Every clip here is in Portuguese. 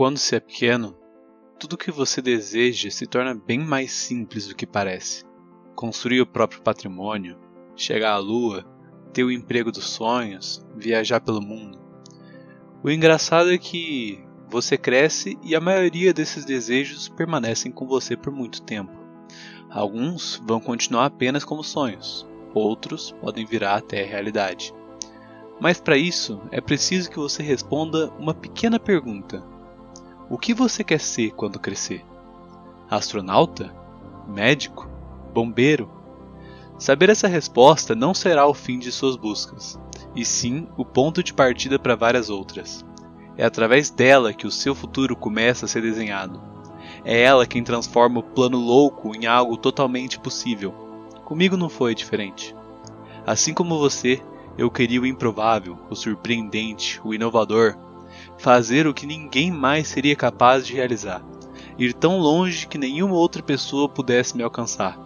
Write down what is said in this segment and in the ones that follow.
Quando se é pequeno, tudo que você deseja se torna bem mais simples do que parece. Construir o próprio patrimônio, chegar à lua, ter o emprego dos sonhos, viajar pelo mundo. O engraçado é que você cresce e a maioria desses desejos permanecem com você por muito tempo. Alguns vão continuar apenas como sonhos, outros podem virar até realidade. Mas para isso é preciso que você responda uma pequena pergunta: O que você quer ser quando crescer? Astronauta? Médico? Bombeiro? Saber essa resposta não será o fim de suas buscas, e sim o ponto de partida para várias outras. É através dela que o seu futuro começa a ser desenhado. É ela quem transforma o plano louco em algo totalmente possível. Comigo não foi diferente. Assim como você, eu queria o improvável, o surpreendente, o inovador, fazer o que ninguém mais seria capaz de realizar, ir tão longe que nenhuma outra pessoa pudesse me alcançar,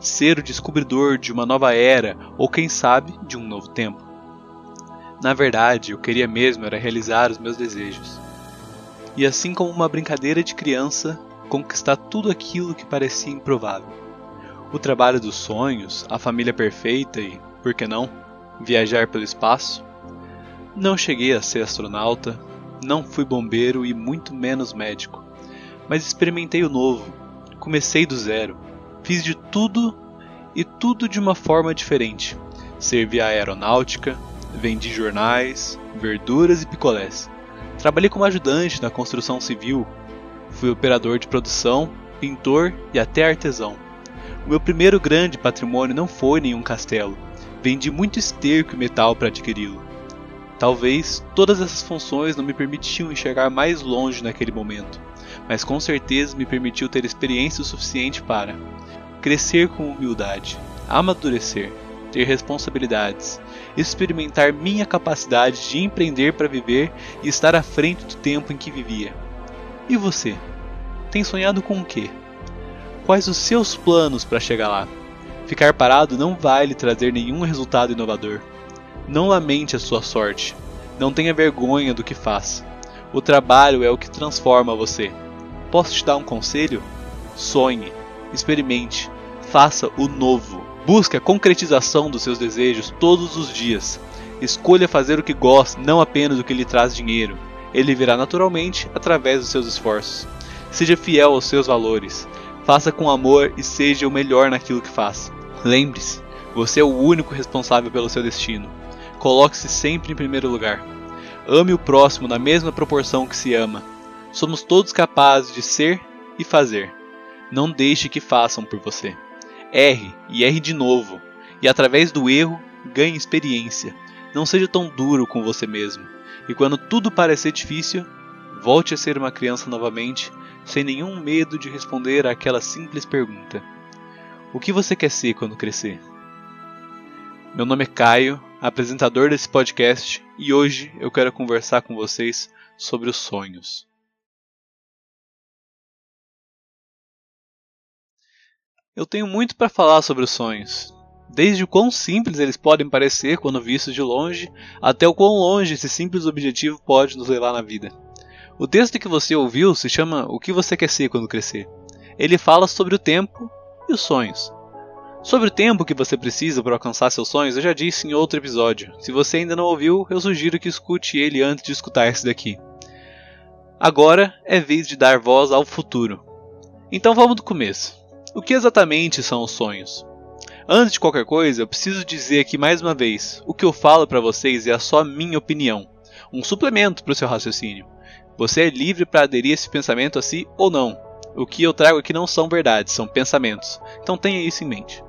ser o descobridor de uma nova era ou quem sabe de um novo tempo. Na verdade, eu queria mesmo era realizar os meus desejos. E assim como uma brincadeira de criança, conquistar tudo aquilo que parecia improvável. O trabalho dos sonhos, a família perfeita e, por que não, viajar pelo espaço. Não cheguei a ser astronauta, não fui bombeiro e muito menos médico, mas experimentei o novo, comecei do zero, fiz de tudo e tudo de uma forma diferente. Servi a aeronáutica, vendi jornais, verduras e picolés. Trabalhei como ajudante na construção civil, fui operador de produção, pintor e até artesão. O meu primeiro grande patrimônio não foi nenhum castelo, Vendi muito esterco e metal para adquiri-lo. Talvez todas essas funções não me permitiam enxergar mais longe naquele momento, mas com certeza me permitiu ter experiência o suficiente para crescer com humildade, amadurecer, ter responsabilidades, experimentar minha capacidade de empreender para viver e estar à frente do tempo em que vivia. E você? Tem sonhado com o quê? Quais os seus planos para chegar lá? Ficar parado não vai lhe trazer nenhum resultado inovador. Não lamente a sua sorte. Não tenha vergonha do que faz. O trabalho é o que transforma você. Posso te dar um conselho? Sonhe, experimente, faça o novo. Busque a concretização dos seus desejos todos os dias. Escolha fazer o que gosta, não apenas o que lhe traz dinheiro. Ele virá naturalmente através dos seus esforços. Seja fiel aos seus valores. Faça com amor e seja o melhor naquilo que faz. Lembre-se, você é o único responsável pelo seu destino. Coloque-se sempre em primeiro lugar. Ame o próximo na mesma proporção que se ama. Somos todos capazes de ser e fazer. Não deixe que façam por você. Erre e erre de novo, e através do erro ganhe experiência. Não seja tão duro com você mesmo. E quando tudo parecer difícil, volte a ser uma criança novamente, sem nenhum medo de responder àquela simples pergunta: o que você quer ser quando crescer? Meu nome é Caio, apresentador desse podcast, e hoje eu quero conversar com vocês sobre os sonhos. Eu tenho muito para falar sobre os sonhos, desde o quão simples eles podem parecer quando vistos de longe, até o quão longe esse simples objetivo pode nos levar na vida. O texto que você ouviu se chama O que você quer ser quando crescer. Ele fala sobre o tempo e os sonhos. Sobre o tempo que você precisa para alcançar seus sonhos, eu já disse em outro episódio. Se você ainda não ouviu, eu sugiro que escute ele antes de escutar esse daqui. Agora é vez de dar voz ao futuro. Então vamos do começo. O que exatamente são os sonhos? Antes de qualquer coisa, eu preciso dizer aqui mais uma vez: o que eu falo para vocês é só minha opinião, um suplemento para o seu raciocínio. Você é livre para aderir esse pensamento a si ou não. O que eu trago aqui não são verdades, são pensamentos. Então tenha isso em mente.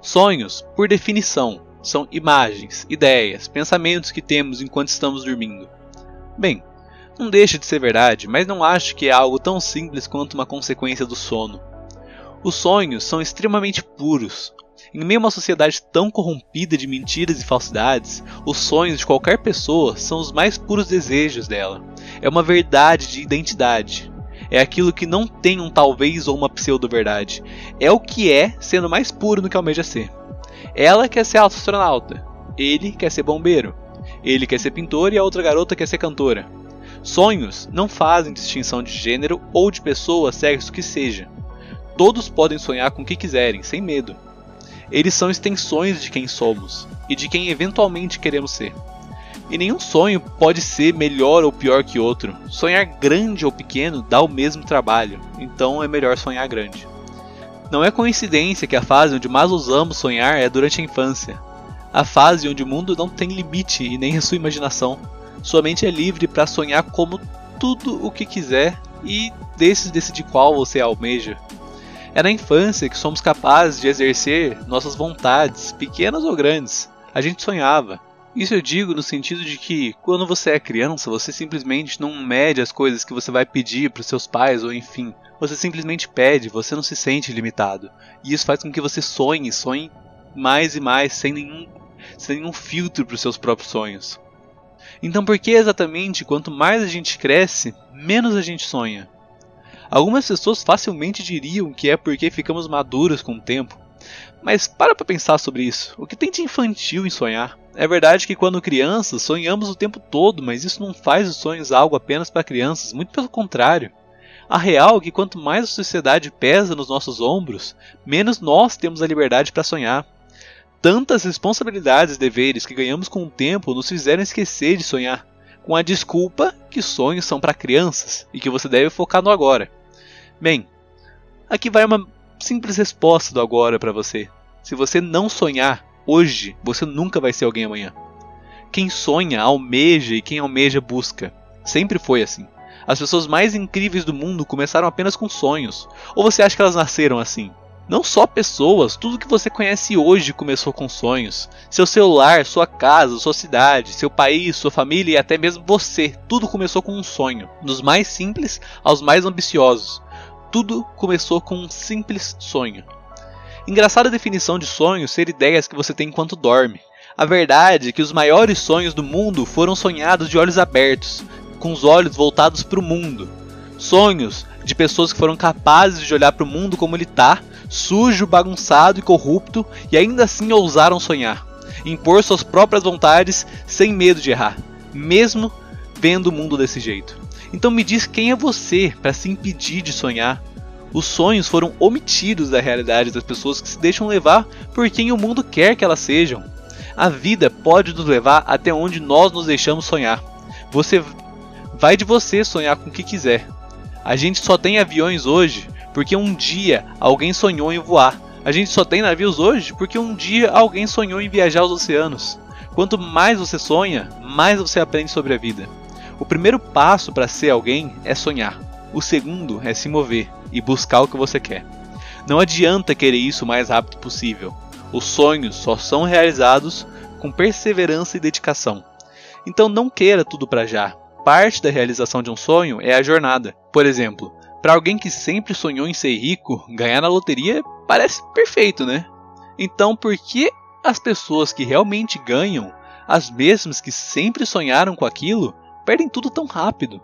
Sonhos, por definição, são imagens, ideias, pensamentos que temos enquanto estamos dormindo. Bem, não deixa de ser verdade, mas não acho que é algo tão simples quanto uma consequência do sono. Os sonhos são extremamente puros. Em meio a uma sociedade tão corrompida de mentiras e falsidades, os sonhos de qualquer pessoa são os mais puros desejos dela. É uma verdade de identidade, é aquilo que não tem um talvez ou uma pseudo-verdade. É o que é, sendo mais puro no que almeja ser. Ela quer ser astronauta. Ele quer ser bombeiro. Ele quer ser pintor e a outra garota quer ser cantora. Sonhos não fazem distinção de gênero ou de pessoa, sexo que seja. Todos podem sonhar com o que quiserem, sem medo. Eles são extensões de quem somos e de quem eventualmente queremos ser. E nenhum sonho pode ser melhor ou pior que outro. Sonhar grande ou pequeno dá o mesmo trabalho, então é melhor sonhar grande. Não é coincidência que a fase onde mais usamos sonhar é durante a infância. A fase onde o mundo não tem limite e nem a sua imaginação. Sua mente é livre para sonhar como tudo o que quiser e desses decidir qual você almeja. É na infância que somos capazes de exercer nossas vontades, pequenas ou grandes. A gente sonhava. Isso eu digo no sentido de que, quando você é criança, você simplesmente não mede as coisas que você vai pedir para seus pais, ou enfim, você simplesmente pede, você não se sente limitado. E isso faz com que você sonhe, sonhe mais e mais, sem nenhum sem nenhum filtro para os seus próprios sonhos. Então, por que exatamente quanto mais a gente cresce, menos a gente sonha? Algumas pessoas facilmente diriam que é porque ficamos maduros com o tempo. Mas para para pensar sobre isso. O que tem de infantil em sonhar? É verdade que quando crianças sonhamos o tempo todo, mas isso não faz os sonhos algo apenas para crianças, muito pelo contrário. A real é que quanto mais a sociedade pesa nos nossos ombros, menos nós temos a liberdade para sonhar. Tantas responsabilidades e deveres que ganhamos com o tempo nos fizeram esquecer de sonhar, com a desculpa que sonhos são para crianças e que você deve focar no agora. Bem, aqui vai uma simples resposta do agora para você. Se você não sonhar hoje, você nunca vai ser alguém amanhã. Quem sonha, almeja e quem almeja busca. Sempre foi assim. As pessoas mais incríveis do mundo começaram apenas com sonhos. Ou você acha que elas nasceram assim? Não só pessoas, tudo que você conhece hoje começou com sonhos. Seu celular, sua casa, sua cidade, seu país, sua família e até mesmo você, tudo começou com um sonho, dos mais simples aos mais ambiciosos. Tudo começou com um simples sonho. Engraçada definição de sonho ser ideias que você tem enquanto dorme. A verdade é que os maiores sonhos do mundo foram sonhados de olhos abertos, com os olhos voltados para o mundo. Sonhos de pessoas que foram capazes de olhar para o mundo como ele está sujo, bagunçado e corrupto, e ainda assim ousaram sonhar, impor suas próprias vontades sem medo de errar, mesmo vendo o mundo desse jeito. Então me diz quem é você para se impedir de sonhar? Os sonhos foram omitidos da realidade das pessoas que se deixam levar por quem o mundo quer que elas sejam. A vida pode nos levar até onde nós nos deixamos sonhar. Você vai de você sonhar com o que quiser. A gente só tem aviões hoje porque um dia alguém sonhou em voar. A gente só tem navios hoje porque um dia alguém sonhou em viajar aos oceanos. Quanto mais você sonha, mais você aprende sobre a vida. O primeiro passo para ser alguém é sonhar. O segundo é se mover e buscar o que você quer. Não adianta querer isso o mais rápido possível. Os sonhos só são realizados com perseverança e dedicação. Então não queira tudo para já. Parte da realização de um sonho é a jornada. Por exemplo, para alguém que sempre sonhou em ser rico, ganhar na loteria parece perfeito, né? Então, por que as pessoas que realmente ganham, as mesmas que sempre sonharam com aquilo, perdem tudo tão rápido?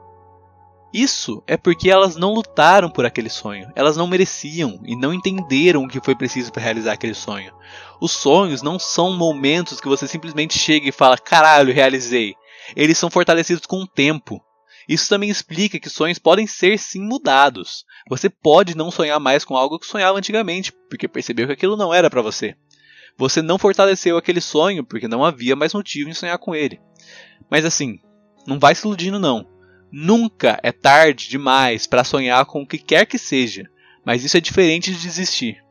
Isso é porque elas não lutaram por aquele sonho, elas não mereciam e não entenderam o que foi preciso para realizar aquele sonho. Os sonhos não são momentos que você simplesmente chega e fala: caralho, realizei. Eles são fortalecidos com o tempo. Isso também explica que sonhos podem ser sim mudados. Você pode não sonhar mais com algo que sonhava antigamente, porque percebeu que aquilo não era para você. Você não fortaleceu aquele sonho porque não havia mais motivo em sonhar com ele. Mas assim, não vai se iludindo não. Nunca é tarde demais para sonhar com o que quer que seja, mas isso é diferente de desistir.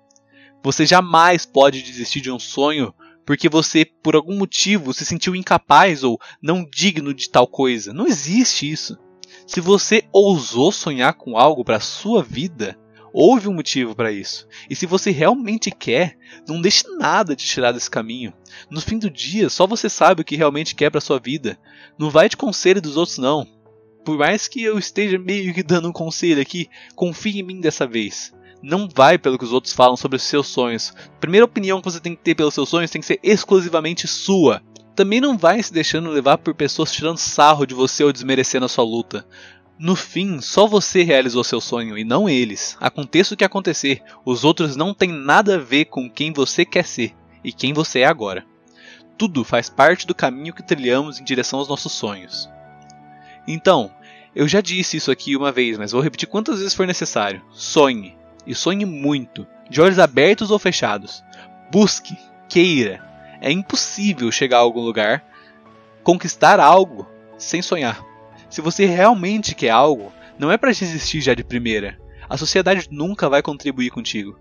Você jamais pode desistir de um sonho porque você, por algum motivo, se sentiu incapaz ou não digno de tal coisa. Não existe isso. Se você ousou sonhar com algo para sua vida, houve um motivo para isso. E se você realmente quer, não deixe nada de tirar desse caminho. No fim do dia, só você sabe o que realmente quer para sua vida. Não vai de conselho dos outros não. Por mais que eu esteja meio que dando um conselho aqui, confie em mim dessa vez. Não vai pelo que os outros falam sobre os seus sonhos. A primeira opinião que você tem que ter pelos seus sonhos tem que ser exclusivamente sua também não vai se deixando levar por pessoas tirando sarro de você ou desmerecendo a sua luta. No fim, só você realizou seu sonho e não eles. Aconteça o que acontecer, os outros não têm nada a ver com quem você quer ser e quem você é agora. Tudo faz parte do caminho que trilhamos em direção aos nossos sonhos. Então, Eu já disse isso aqui uma vez, mas vou repetir quantas vezes for necessário. Sonhe, e sonhe muito, de olhos abertos ou fechados. Busque, queira. É impossível chegar a algum lugar, conquistar algo sem sonhar. Se você realmente quer algo, não é para desistir já de primeira. A sociedade nunca vai contribuir contigo.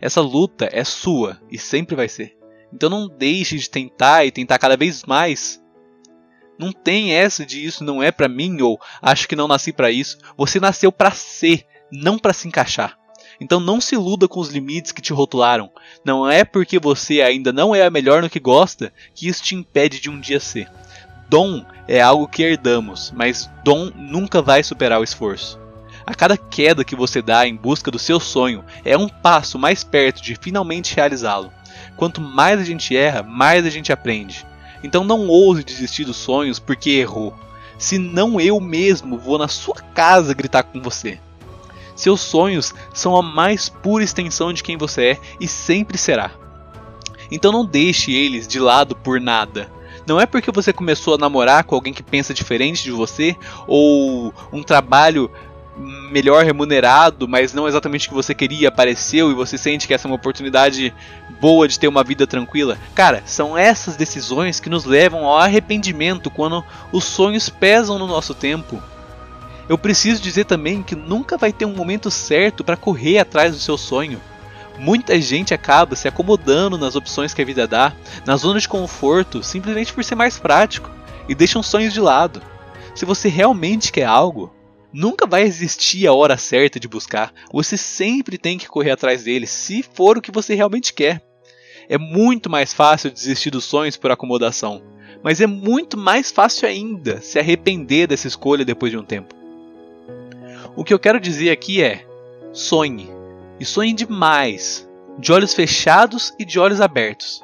Essa luta é sua e sempre vai ser. Então não deixe de tentar e tentar cada vez mais não tem essa de isso não é para mim ou acho que não nasci para isso. Você nasceu para ser, não para se encaixar. Então não se iluda com os limites que te rotularam. Não é porque você ainda não é a melhor no que gosta que isso te impede de um dia ser. Dom é algo que herdamos, mas dom nunca vai superar o esforço. A cada queda que você dá em busca do seu sonho é um passo mais perto de finalmente realizá-lo. Quanto mais a gente erra, mais a gente aprende. Então não ouse desistir dos sonhos porque errou. Senão eu mesmo vou na sua casa gritar com você. Seus sonhos são a mais pura extensão de quem você é e sempre será. Então não deixe eles de lado por nada. Não é porque você começou a namorar com alguém que pensa diferente de você ou um trabalho melhor remunerado, mas não exatamente o que você queria, apareceu e você sente que essa é uma oportunidade boa de ter uma vida tranquila. Cara, são essas decisões que nos levam ao arrependimento quando os sonhos pesam no nosso tempo. Eu preciso dizer também que nunca vai ter um momento certo para correr atrás do seu sonho. Muita gente acaba se acomodando nas opções que a vida dá, na zona de conforto, simplesmente por ser mais prático, e deixam sonhos de lado. Se você realmente quer algo, Nunca vai existir a hora certa de buscar. Você sempre tem que correr atrás dele, se for o que você realmente quer. É muito mais fácil desistir dos sonhos por acomodação, mas é muito mais fácil ainda se arrepender dessa escolha depois de um tempo. O que eu quero dizer aqui é: sonhe, e sonhe demais, de olhos fechados e de olhos abertos,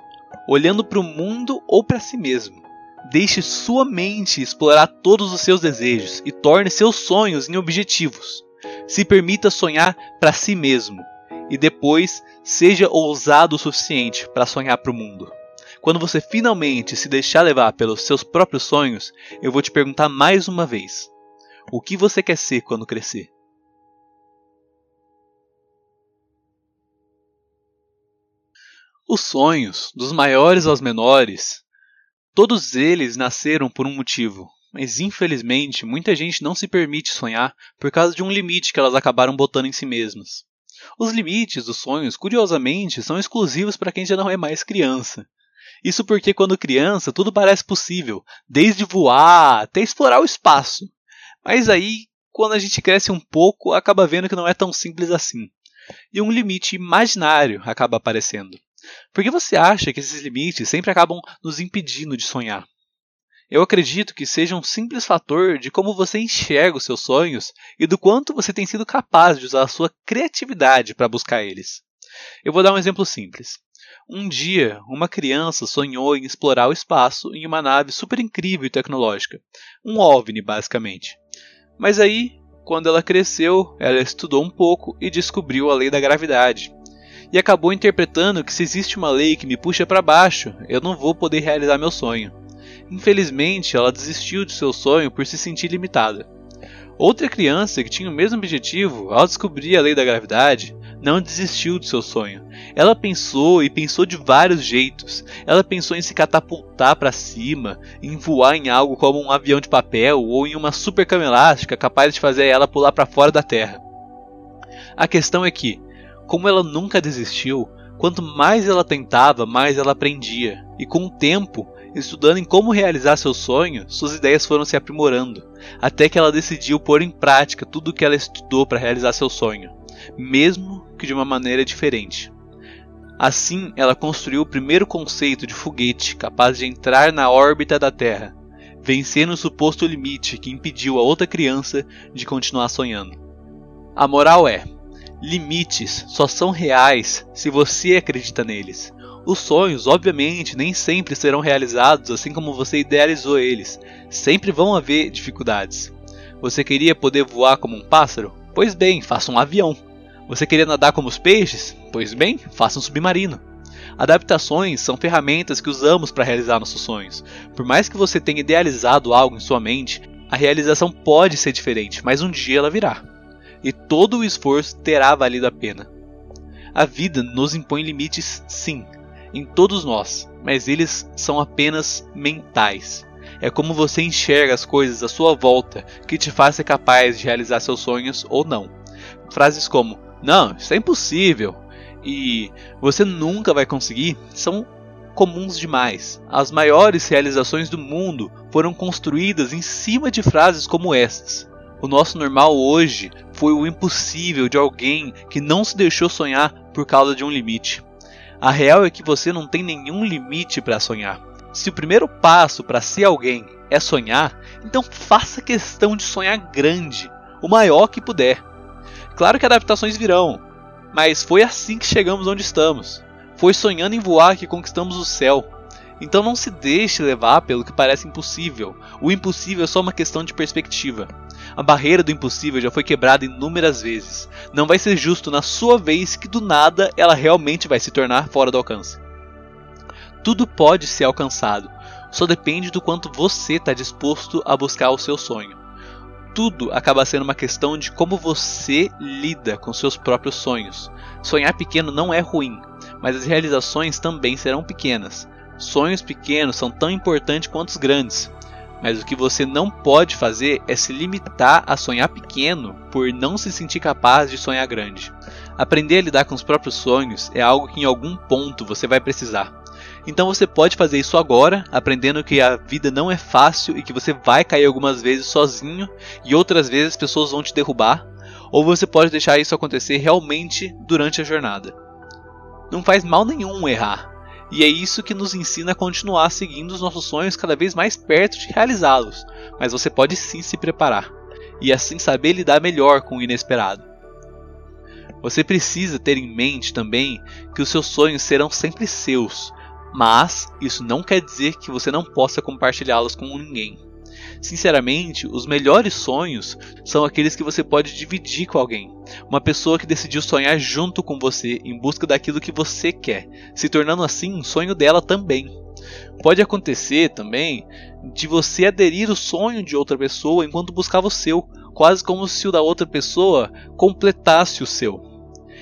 olhando para o mundo ou para si mesmo. Deixe sua mente explorar todos os seus desejos e torne seus sonhos em objetivos. Se permita sonhar para si mesmo e depois seja ousado o suficiente para sonhar para o mundo. Quando você finalmente se deixar levar pelos seus próprios sonhos, eu vou te perguntar mais uma vez: o que você quer ser quando crescer? Os sonhos, dos maiores aos menores, Todos eles nasceram por um motivo, mas infelizmente muita gente não se permite sonhar por causa de um limite que elas acabaram botando em si mesmas. Os limites dos sonhos, curiosamente, são exclusivos para quem já não é mais criança. Isso porque quando criança tudo parece possível, desde voar até explorar o espaço. Mas aí, quando a gente cresce um pouco, acaba vendo que não é tão simples assim. E um limite imaginário acaba aparecendo. Por que você acha que esses limites sempre acabam nos impedindo de sonhar? Eu acredito que seja um simples fator de como você enxerga os seus sonhos e do quanto você tem sido capaz de usar a sua criatividade para buscar eles. Eu vou dar um exemplo simples. Um dia, uma criança sonhou em explorar o espaço em uma nave super incrível e tecnológica, um OVNI basicamente. Mas aí, quando ela cresceu, ela estudou um pouco e descobriu a lei da gravidade, e acabou interpretando que se existe uma lei que me puxa para baixo, eu não vou poder realizar meu sonho. Infelizmente, ela desistiu de seu sonho por se sentir limitada. Outra criança que tinha o mesmo objetivo, ao descobrir a lei da gravidade, não desistiu de seu sonho. Ela pensou e pensou de vários jeitos. Ela pensou em se catapultar para cima, em voar em algo como um avião de papel ou em uma super cama elástica capaz de fazer ela pular para fora da Terra. A questão é que, como ela nunca desistiu, quanto mais ela tentava, mais ela aprendia. E com o tempo, estudando em como realizar seu sonho, suas ideias foram se aprimorando, até que ela decidiu pôr em prática tudo o que ela estudou para realizar seu sonho, mesmo que de uma maneira diferente. Assim, ela construiu o primeiro conceito de foguete capaz de entrar na órbita da Terra, vencendo o suposto limite que impediu a outra criança de continuar sonhando. A moral é: Limites só são reais se você acredita neles. Os sonhos, obviamente, nem sempre serão realizados assim como você idealizou eles. Sempre vão haver dificuldades. Você queria poder voar como um pássaro? Pois bem, faça um avião. Você queria nadar como os peixes? Pois bem, faça um submarino. Adaptações são ferramentas que usamos para realizar nossos sonhos. Por mais que você tenha idealizado algo em sua mente, A realização pode ser diferente, mas um dia ela virá. E todo o esforço terá valido a pena. A vida nos impõe limites, sim, em todos nós, mas eles são apenas mentais. É como você enxerga as coisas à sua volta que te faz ser capaz de realizar seus sonhos ou não. Frases como: Não, isso é impossível e você nunca vai conseguir são comuns demais. As maiores realizações do mundo foram construídas em cima de frases como estas. O nosso normal hoje foi o impossível de alguém que não se deixou sonhar por causa de um limite. A real é que você não tem nenhum limite para sonhar. Se o primeiro passo para ser alguém é sonhar, então faça questão de sonhar grande, o maior que puder. Claro que adaptações virão, mas foi assim que chegamos onde estamos. Foi sonhando em voar que conquistamos o céu. Então não se deixe levar pelo que parece impossível. O impossível é só uma questão de perspectiva. A barreira do impossível já foi quebrada inúmeras vezes. Não vai ser justo na sua vez que do nada ela realmente vai se tornar fora do alcance. Tudo pode ser alcançado, só depende do quanto você está disposto a buscar o seu sonho tudo acaba sendo uma questão de como você lida com seus próprios sonhos. Sonhar pequeno não é ruim, mas as realizações também serão pequenas. Sonhos pequenos são tão importantes quanto os grandes, mas o que você não pode fazer é se limitar a sonhar pequeno por não se sentir capaz de sonhar grande. Aprender a lidar com os próprios sonhos é algo que em algum ponto você vai precisar. Então você pode fazer isso agora, aprendendo que a vida não é fácil e que você vai cair algumas vezes sozinho e outras vezes as pessoas vão te derrubar, ou você pode deixar isso acontecer realmente durante a jornada. Não faz mal nenhum errar, e é isso que nos ensina a continuar seguindo os nossos sonhos cada vez mais perto de realizá-los, mas você pode sim se preparar e assim saber lidar melhor com o inesperado. Você precisa ter em mente também que os seus sonhos serão sempre seus mas isso não quer dizer que você não possa compartilhá-los com ninguém. Sinceramente, os melhores sonhos são aqueles que você pode dividir com alguém. Uma pessoa que decidiu sonhar junto com você em busca daquilo que você quer, se tornando assim um sonho dela também. Pode acontecer também de você aderir o sonho de outra pessoa enquanto buscava o seu, quase como se o da outra pessoa completasse o seu.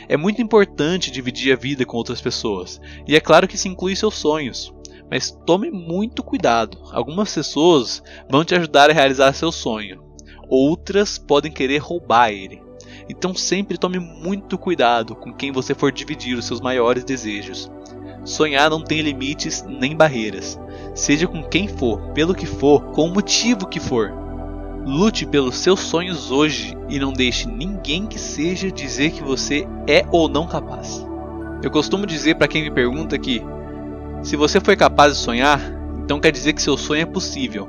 É muito importante dividir a vida com outras pessoas, e é claro que isso inclui seus sonhos. Mas tome muito cuidado. Algumas pessoas vão te ajudar a realizar seu sonho, outras podem querer roubar ele. Então sempre tome muito cuidado com quem você for dividir os seus maiores desejos. Sonhar não tem limites nem barreiras. Seja com quem for, pelo que for, com o motivo que for. Lute pelos seus sonhos hoje e não deixe ninguém que seja dizer que você é ou não capaz. Eu costumo dizer para quem me pergunta que se você foi capaz de sonhar, então quer dizer que seu sonho é possível.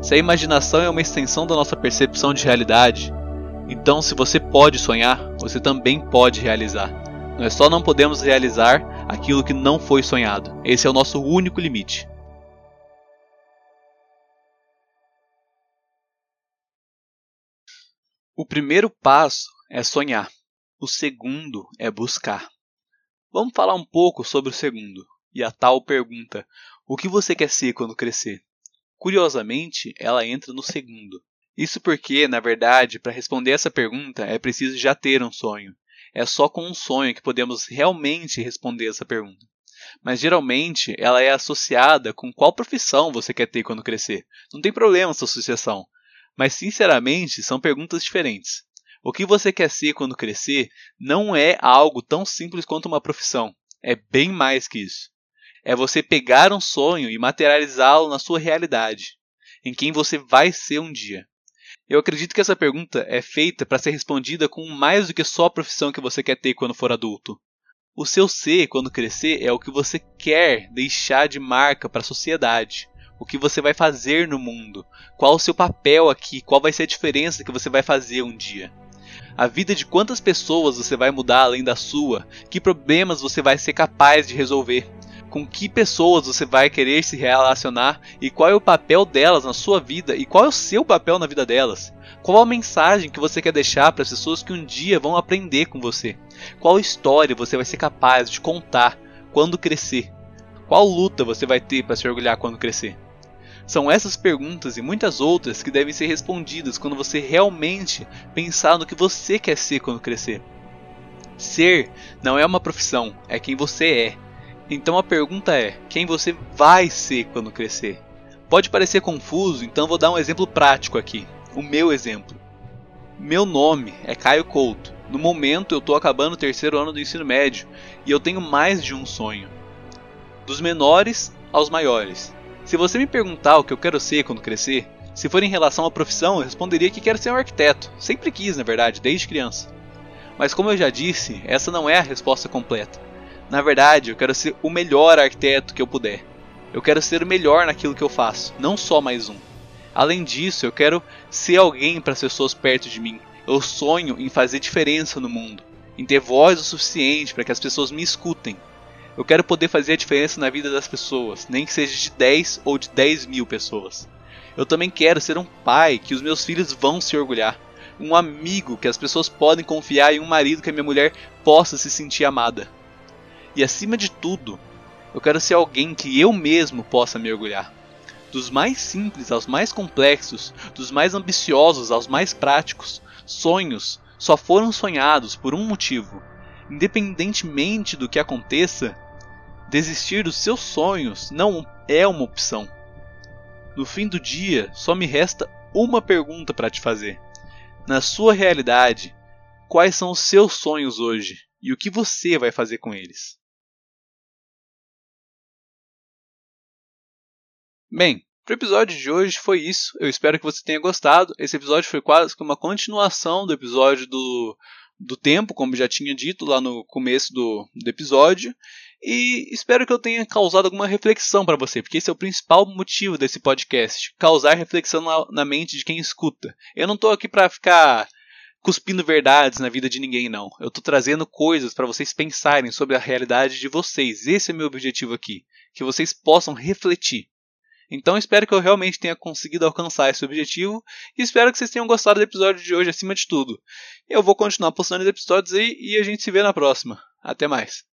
Se a imaginação é uma extensão da nossa percepção de realidade, então se você pode sonhar, você também pode realizar. Nós só não podemos realizar aquilo que não foi sonhado. Esse é o nosso único limite. O primeiro passo é sonhar, o segundo é buscar. Vamos falar um pouco sobre o segundo e a tal pergunta: o que você quer ser quando crescer? Curiosamente, ela entra no segundo. Isso porque, na verdade, para responder essa pergunta é preciso já ter um sonho. É só com um sonho que podemos realmente responder essa pergunta. Mas geralmente ela é associada com qual profissão você quer ter quando crescer. Não tem problema essa associação. Mas sinceramente, são perguntas diferentes. O que você quer ser quando crescer não é algo tão simples quanto uma profissão. É bem mais que isso. É você pegar um sonho e materializá-lo na sua realidade, em quem você vai ser um dia. Eu acredito que essa pergunta é feita para ser respondida com mais do que só a profissão que você quer ter quando for adulto. O seu ser, quando crescer, é o que você quer deixar de marca para a sociedade o que você vai fazer no mundo, qual o seu papel aqui, qual vai ser a diferença que você vai fazer um dia. A vida de quantas pessoas você vai mudar além da sua, que problemas você vai ser capaz de resolver, com que pessoas você vai querer se relacionar e qual é o papel delas na sua vida e qual é o seu papel na vida delas. Qual a mensagem que você quer deixar para as pessoas que um dia vão aprender com você? Qual história você vai ser capaz de contar quando crescer? Qual luta você vai ter para se orgulhar quando crescer? São essas perguntas e muitas outras que devem ser respondidas quando você realmente pensar no que você quer ser quando crescer. Ser não é uma profissão, é quem você é. Então a pergunta é: quem você vai ser quando crescer? Pode parecer confuso, então vou dar um exemplo prático aqui. O meu exemplo. Meu nome é Caio Couto. No momento eu estou acabando o terceiro ano do ensino médio e eu tenho mais de um sonho. Dos menores aos maiores. Se você me perguntar o que eu quero ser quando crescer, se for em relação à profissão, eu responderia que quero ser um arquiteto. Sempre quis, na verdade, desde criança. Mas como eu já disse, essa não é a resposta completa. Na verdade, eu quero ser o melhor arquiteto que eu puder. Eu quero ser o melhor naquilo que eu faço, não só mais um. Além disso, eu quero ser alguém para as pessoas perto de mim. Eu sonho em fazer diferença no mundo, em ter voz o suficiente para que as pessoas me escutem. Eu quero poder fazer a diferença na vida das pessoas, nem que seja de 10 ou de 10 mil pessoas. Eu também quero ser um pai que os meus filhos vão se orgulhar, um amigo que as pessoas podem confiar e um marido que a minha mulher possa se sentir amada. E acima de tudo, eu quero ser alguém que eu mesmo possa me orgulhar. Dos mais simples aos mais complexos, dos mais ambiciosos aos mais práticos, sonhos só foram sonhados por um motivo. Independentemente do que aconteça, Desistir dos seus sonhos não é uma opção. No fim do dia, só me resta uma pergunta para te fazer. Na sua realidade, quais são os seus sonhos hoje e o que você vai fazer com eles? Bem, para o episódio de hoje foi isso. Eu espero que você tenha gostado. Esse episódio foi quase que uma continuação do episódio do, do tempo, como já tinha dito lá no começo do, do episódio. E espero que eu tenha causado alguma reflexão para você, porque esse é o principal motivo desse podcast: causar reflexão na, na mente de quem escuta. Eu não estou aqui para ficar cuspindo verdades na vida de ninguém, não. Eu estou trazendo coisas para vocês pensarem sobre a realidade de vocês. Esse é meu objetivo aqui: que vocês possam refletir. Então espero que eu realmente tenha conseguido alcançar esse objetivo e espero que vocês tenham gostado do episódio de hoje acima de tudo. Eu vou continuar postando os episódios aí e a gente se vê na próxima. Até mais.